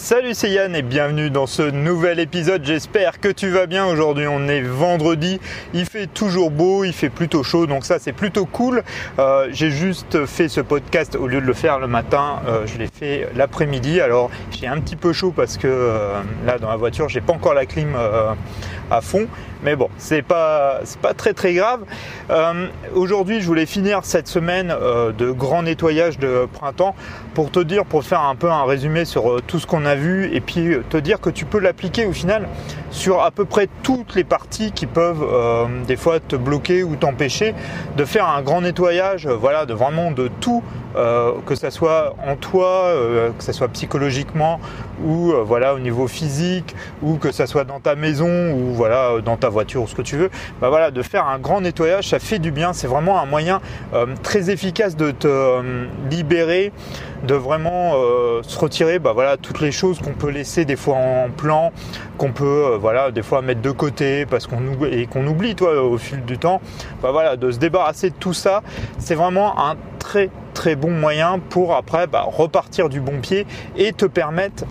Salut c'est Yann et bienvenue dans ce nouvel épisode. J'espère que tu vas bien. Aujourd'hui on est vendredi. Il fait toujours beau, il fait plutôt chaud donc ça c'est plutôt cool. Euh, j'ai juste fait ce podcast au lieu de le faire le matin, euh, je l'ai fait l'après-midi. Alors j'ai un petit peu chaud parce que euh, là dans la voiture j'ai pas encore la clim à fond. Mais bon, c'est pas, pas très très grave. Euh, aujourd'hui, je voulais finir cette semaine euh, de grand nettoyage de printemps pour te dire, pour faire un peu un résumé sur euh, tout ce qu'on a vu et puis te dire que tu peux l'appliquer au final sur à peu près toutes les parties qui peuvent des fois te bloquer ou t'empêcher de faire un grand nettoyage, voilà, de vraiment de tout, que ça soit en toi, que ça soit psychologiquement ou voilà au niveau physique ou que ça soit dans ta maison ou voilà dans ta voiture ou ce que tu veux, bah voilà, de faire un grand nettoyage, ça fait du bien. C'est vraiment un moyen euh, très efficace de te euh, libérer, de vraiment euh, se retirer, bah voilà, toutes les choses qu'on peut laisser des fois en plan, qu'on peut, voilà, des fois mettre de côté parce qu'on et qu'on oublie, toi, au fil du temps. Bah voilà, de se débarrasser de tout ça, c'est vraiment un très très bon moyen pour après bah, repartir du bon pied et te permettre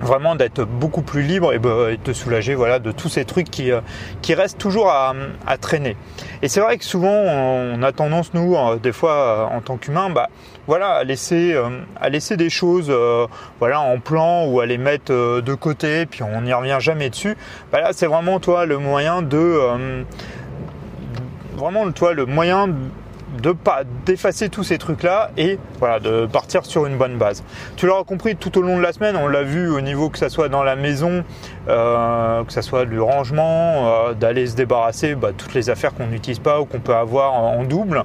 vraiment d'être beaucoup plus libre et, bah, te soulager voilà, de tous ces trucs qui, euh, qui restent toujours à, traîner. Et c'est vrai que souvent on a tendance, nous, euh, des fois euh, en tant qu'humain, bah, voilà, à laisser, à laisser des choses voilà, en plan ou à les mettre de côté, puis on n'y revient jamais dessus. Bah, là, c'est vraiment toi le moyen de... vraiment toi le moyen de pas d'effacer tous ces trucs là et voilà de partir sur une bonne base. Tu l'auras compris tout au long de la semaine, on l'a vu au niveau que ça soit dans la maison, euh, que ça soit du rangement, euh, d'aller se débarrasser bah, toutes les affaires qu'on n'utilise pas ou qu'on peut avoir en double,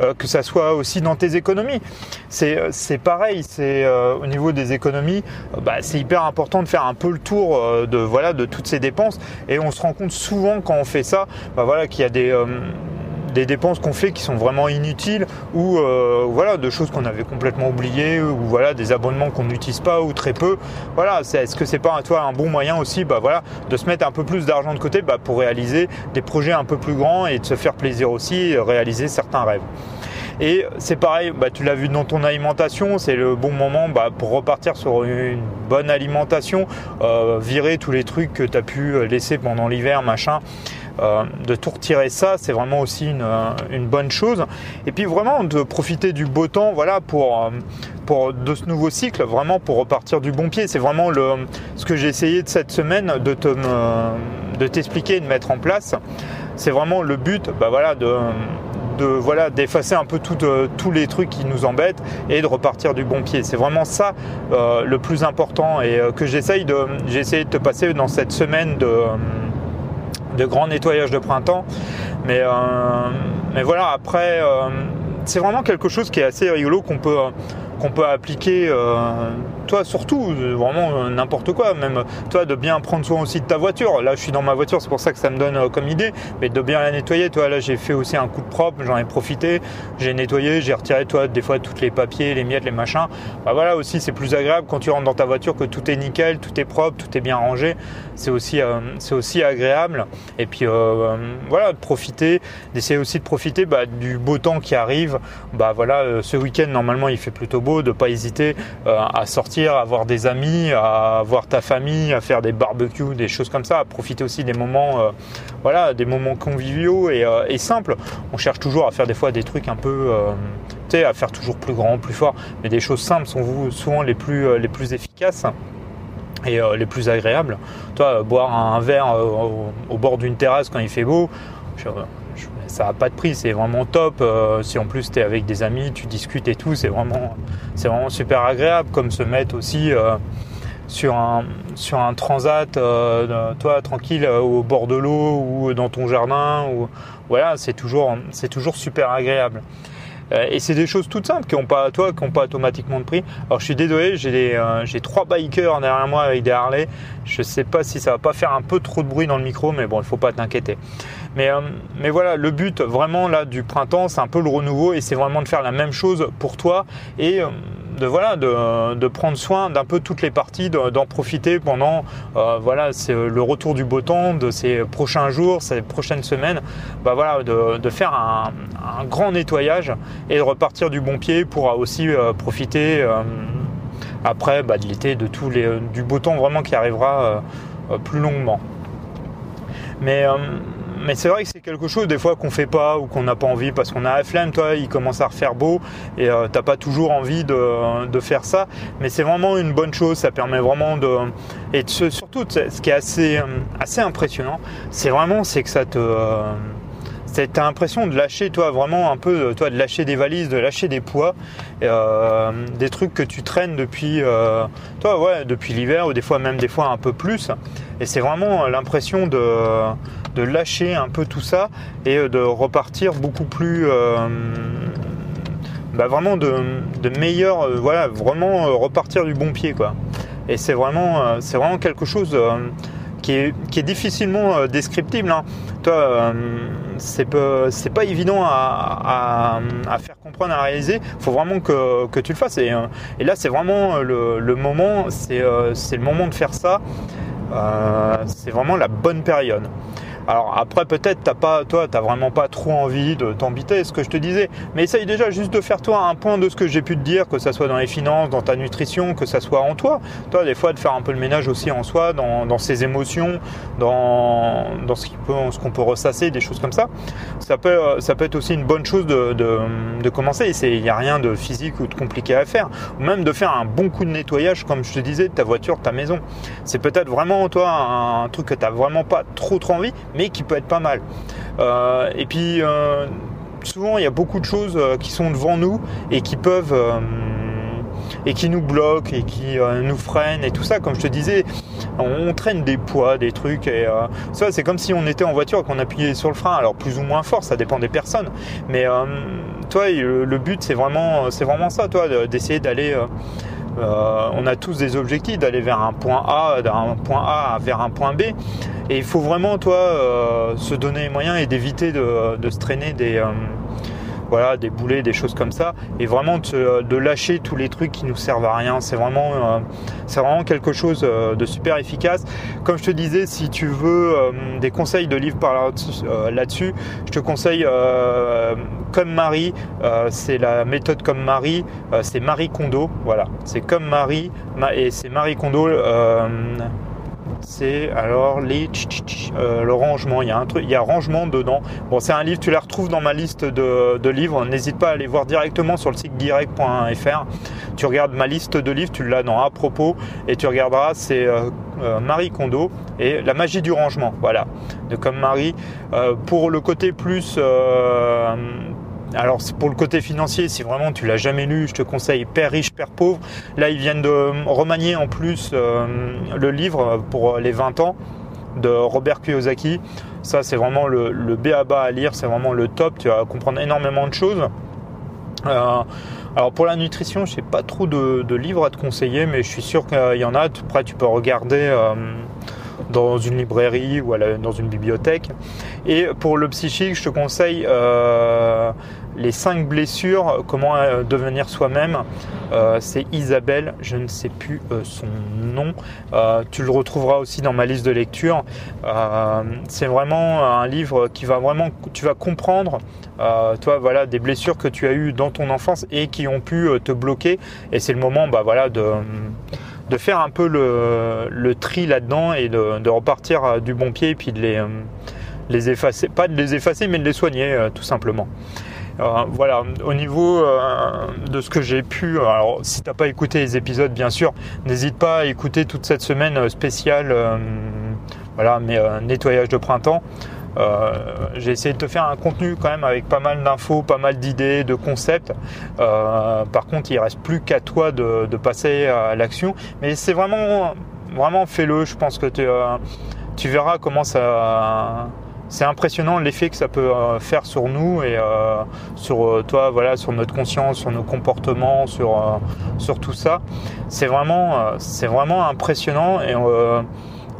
euh, que ça soit aussi dans tes économies. C'est c'est pareil, c'est au niveau des économies, bah, c'est hyper important de faire un peu le tour de voilà de toutes ces dépenses et on se rend compte souvent quand on fait ça, bah, voilà qu'il y a des des dépenses qu'on fait qui sont vraiment inutiles ou euh, voilà de choses qu'on avait complètement oubliées ou voilà des abonnements qu'on n'utilise pas ou très peu. Voilà, est-ce que c'est pas toi un bon moyen aussi bah voilà de se mettre un peu plus d'argent de côté bah, pour réaliser des projets un peu plus grands et de se faire plaisir aussi, réaliser certains rêves. Et c'est pareil, bah, tu l'as vu dans ton alimentation, c'est le bon moment bah, pour repartir sur une bonne alimentation, euh, virer tous les trucs que tu as pu laisser pendant l'hiver, machin. Euh, de tout retirer ça, c'est vraiment aussi euh, une, bonne chose. Et puis vraiment de profiter du beau temps, voilà, pour, euh, pour de ce nouveau cycle, vraiment pour repartir du bon pied. C'est vraiment le, ce que j'ai essayé de cette semaine de te, de t'expliquer, de mettre en place. C'est vraiment le but, bah voilà, de de voilà d'effacer un peu tous les trucs qui nous embêtent et de repartir du bon pied. C'est vraiment ça le plus important et que j'essaye de j'ai essayé de te passer dans cette semaine de de grands nettoyages de printemps. Mais, euh, mais voilà, après, euh, c'est vraiment quelque chose qui est assez rigolo qu'on peut qu'on peut appliquer, euh, toi surtout, vraiment euh, n'importe quoi, même toi de bien prendre soin aussi de ta voiture. Là, je suis dans ma voiture, c'est pour ça que ça me donne euh, comme idée, mais de bien la nettoyer. Toi, là, j'ai fait aussi un coup de propre, j'en ai profité, j'ai nettoyé, j'ai retiré, toi, des fois toutes les papiers, les miettes, les machins. Bah voilà, aussi, c'est plus agréable quand tu rentres dans ta voiture que tout est nickel, tout est propre, tout est bien rangé. C'est aussi, c'est aussi agréable. Et puis voilà, de profiter, d'essayer aussi de profiter bah, du beau temps qui arrive. Bah voilà, ce week-end normalement il fait plutôt beau de pas hésiter euh, à sortir, à voir des amis, à voir ta famille, à faire des barbecues, des choses comme ça, à profiter aussi des moments, euh, voilà, des moments conviviaux euh, et, simples. On cherche toujours à faire des fois des trucs un peu, tu sais, à faire toujours plus grand, plus fort, mais des choses simples sont souvent les plus, les plus efficaces et les plus agréables. Toi, boire un verre au, bord d'une terrasse quand il fait beau, ça n'a pas de prix, c'est vraiment top. Euh, si en plus tu es avec des amis, tu discutes et tout, c'est vraiment, c'est vraiment super agréable. Comme se mettre aussi euh, sur, un, sur un transat, euh, toi tranquille au bord de l'eau ou dans ton jardin. Ou, voilà, c'est toujours, c'est toujours super agréable. Et c'est des choses toutes simples qui n'ont pas, toi, qui n'ont pas automatiquement de prix. Alors je suis désolé, j'ai j'ai trois bikers derrière moi avec des Harley. Je sais pas si ça va pas faire un peu trop de bruit dans le micro, mais bon, il faut pas t'inquiéter. Mais, euh, mais voilà, le but vraiment là du printemps, c'est un peu le renouveau et c'est vraiment de faire la même chose pour toi et euh, de voilà de, prendre soin d'un peu toutes les parties, d'en profiter pendant euh, voilà c'est le retour du beau temps de ces prochains jours, ces prochaines semaines, bah de, faire un, grand nettoyage et de repartir du bon pied pour aussi profiter après bah, de l'été, de tous les, du beau temps vraiment qui arrivera plus longuement. Mais mais c'est vrai que c'est quelque chose des fois qu'on fait pas ou qu'on n'a pas envie parce qu'on a la flemme, toi, il commence à refaire beau et euh, t'as pas toujours envie de, faire ça. Mais c'est vraiment une bonne chose, ça permet vraiment de. Et surtout, ce qui est assez, euh, assez impressionnant, c'est vraiment c'est que ça te. Euh, t'as l'impression de lâcher, toi, vraiment un peu, toi, de lâcher des valises, de lâcher des poids, des trucs que tu traînes depuis, toi, ouais, depuis l'hiver ou des fois même des fois un peu plus. Et c'est vraiment l'impression de, de lâcher un peu tout ça et euh, de repartir beaucoup plus euh, bah, vraiment de, de meilleur euh, voilà vraiment repartir du bon pied quoi. Et c'est vraiment c'est vraiment quelque chose qui est, qui est difficilement descriptible hein. toi c'est pas, pas évident à, à, faire comprendre à réaliser. Faut vraiment que, que tu le fasses. Et, et là c'est vraiment le, le moment c'est, c'est le moment de faire ça. C'est vraiment la bonne période alors après peut-être t'as pas, toi t'as vraiment pas trop envie de t'embiter, ce que je te disais, mais essaye déjà juste de faire toi un point de ce que j'ai pu te dire, que ça soit dans les finances, dans ta nutrition, que ça soit en toi. Toi des fois de faire un peu le ménage aussi en soi, dans, ses émotions, dans, dans ce qu'on peut ressasser, des choses comme ça. Ça peut, ça peut être aussi une bonne chose de, de, commencer. Il n'y a rien de physique ou de compliqué à faire, ou même de faire un bon coup de nettoyage, comme je te disais, de ta voiture, de ta maison. C'est peut-être vraiment toi un, truc que tu n'as vraiment pas trop trop envie, mais qui peut être pas mal. Euh, et puis euh, souvent il y a beaucoup de choses euh, qui sont devant nous et qui peuvent et qui nous bloquent et qui nous freinent et tout ça. Comme je te disais, on, traîne des poids, des trucs et ça c'est comme si on était en voiture et qu'on appuyait sur le frein. Alors plus ou moins fort, ça dépend des personnes. Mais toi, le, le but c'est vraiment, c'est vraiment ça, toi, d'essayer d'aller euh, on a tous des objectifs d'aller vers un point A, d'un point A vers un point B. Et il faut vraiment, toi, euh, se donner les moyens et d'éviter de, se traîner des, euh, voilà, des boulets, des choses comme ça, et vraiment de, lâcher tous les trucs qui nous servent à rien. C'est vraiment, euh, quelque chose euh, de super efficace. Comme je te disais, si tu veux euh, des conseils de livres par là-dessus, je te conseille comme Marie, c'est la méthode comme Marie, c'est Marie Kondo, voilà, c'est comme Marie, et c'est Marie Kondo c'est alors les euh, le rangement. Il y a un truc, il y a rangement dedans. Bon, c'est un livre, tu les retrouves dans ma liste de, livres. N'hésite pas à aller voir directement sur le site guirec.fr. Tu regardes ma liste de livres, tu l'as dans à propos et tu regarderas. C'est euh, euh, Marie Kondo et la magie du rangement. Voilà, de comme Marie. pour le côté plus alors pour le côté financier, si vraiment tu l'as jamais lu, je te conseille Père riche, Père pauvre. Là, ils viennent de remanier en plus euh, le livre pour les 20 ans de Robert Kiyosaki. Ça, c'est vraiment le, B à bas à lire, c'est vraiment le top. Tu vas comprendre énormément de choses. Euh, alors pour la nutrition, je sais pas trop de, livres à te conseiller, mais je suis sûr qu'il y en a. Après, tu peux regarder. Euh, dans une librairie ou dans une bibliothèque. Et pour le psychique, je te conseille euh, les cinq blessures, comment euh, devenir soi-même. Euh, c'est Isabelle, je ne sais plus son nom. tu le retrouveras aussi dans ma liste de lecture. c'est vraiment un livre qui va vraiment, tu vas comprendre, toi voilà, des blessures que tu as eues dans ton enfance et qui ont pu te bloquer. Et c'est le moment, bah voilà, de de faire un peu le, tri là-dedans et de, repartir du bon pied et puis de les, euh, les effacer, pas de les effacer mais de les soigner euh, tout simplement. Euh, voilà, au niveau de ce que j'ai pu, alors si t'as pas écouté les épisodes, bien sûr, n'hésite pas à écouter toute cette semaine spéciale, voilà, mais nettoyage de printemps. Euh, j'ai essayé de te faire un contenu quand même avec pas mal d'infos, pas mal d'idées, de concepts. Euh, par contre, il reste plus qu'à toi de, passer à l'action. Mais c'est vraiment, vraiment fais-le. Je pense que tu, euh, verras comment ça c'est impressionnant l'effet que ça peut faire sur nous et sur toi, voilà, sur notre conscience, sur nos comportements, sur, sur tout ça. C'est vraiment, c'est vraiment impressionnant et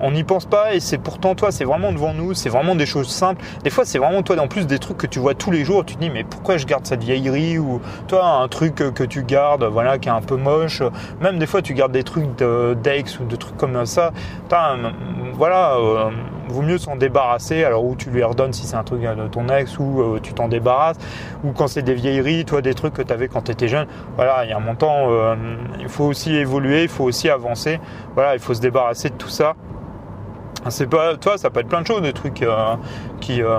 on n'y pense pas et c'est pourtant toi, c'est vraiment devant nous, c'est vraiment des choses simples. Des fois, c'est vraiment toi, en plus des trucs que tu vois tous les jours, tu te dis mais pourquoi je garde cette vieillerie ou toi un truc que tu gardes, voilà, qui est un peu moche. Même des fois, tu gardes des trucs d'ex ou de trucs comme ça. voilà. Euh, vaut mieux s'en débarrasser. Alors, ou tu lui redonnes si c'est un truc de ton ex, ou tu t'en débarrasses, ou quand c'est des vieilleries, toi, des trucs que tu avais quand tu étais jeune. Voilà, il y a un montant, il faut aussi évoluer, il faut aussi avancer. Voilà, il faut se débarrasser de tout ça. C'est pas, toi, ça peut être plein de choses, des trucs euh, qui, euh,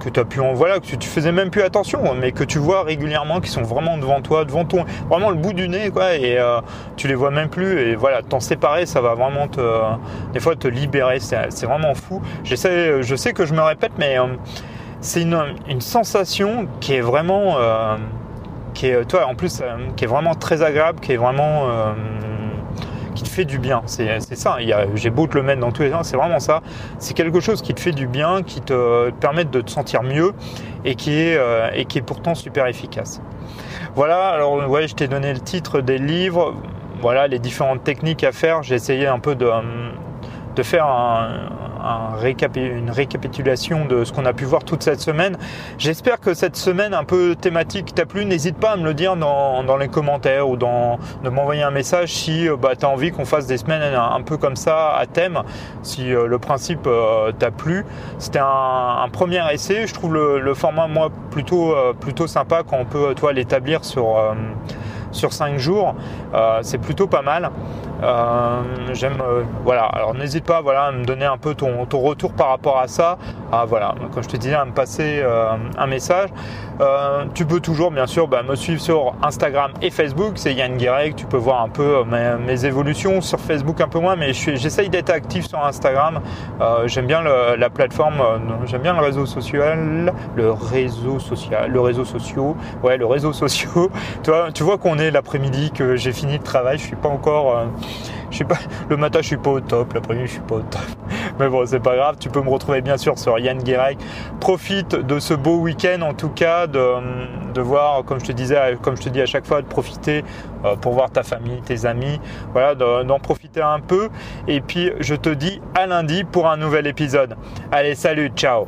que tu as pu en voilà, que tu, faisais même plus attention, mais que tu vois régulièrement, qui sont vraiment devant toi, devant ton, vraiment le bout du nez, quoi, et euh, tu les vois même plus, et voilà, t'en séparer, ça va vraiment te, des fois, te libérer, c'est vraiment fou. Je sais que je me répète, mais c'est une, une, sensation qui est vraiment, qui est, toi, en plus, qui est vraiment très agréable, qui est vraiment qui te fait du bien. C'est ça. J'ai beau te le mettre dans tous les sens, c'est vraiment ça. C'est quelque chose qui te fait du bien, qui te permet de te sentir mieux et qui est, euh, et qui est pourtant super efficace. Voilà, alors ouais, je t'ai donné le titre des livres, voilà les différentes techniques à faire. J'ai essayé un peu de, de faire un, une récapitulation de ce qu'on a pu voir toute cette semaine. J'espère que cette semaine un peu thématique t'a plu. N'hésite pas à me le dire dans, les commentaires ou dans, de m'envoyer un message si euh, bah, tu as envie qu'on fasse des semaines un, peu comme ça à thème, si euh, le principe euh, t'a plu. C'était un, premier essai. Je trouve le, format moi plutôt, plutôt sympa quand on peut toi l'établir sur, sur 5 jours. C'est plutôt pas mal. Euh, j'aime, euh, voilà. Alors n'hésite pas, voilà, à me donner un peu ton, ton retour par rapport à ça. Ah, voilà, comme je te disais, à me passer euh, un message. tu peux toujours, bien sûr, bah, me suivre sur Instagram et Facebook. C'est Yann Guirec. Tu peux voir un peu mes, évolutions sur Facebook un peu moins, mais j'essaye d'être actif sur Instagram. j'aime bien la plateforme, j'aime bien le réseau social, le réseau social, le réseau social. Ouais, le réseau social. tu vois, tu vois qu'on est l'après-midi, que j'ai fini le travail. Je suis pas encore je pas, le matin je suis pas au top, l'après-midi je suis pas au top. Mais bon, c'est pas grave, tu peux me retrouver bien sûr sur Yann Guérec. Profite de ce beau week-end en tout cas, de, voir, comme je te disais, comme je te dis à chaque fois, de profiter euh, pour voir ta famille, tes amis, voilà, d'en profiter un peu. Et puis je te dis à lundi pour un nouvel épisode. Allez, salut, ciao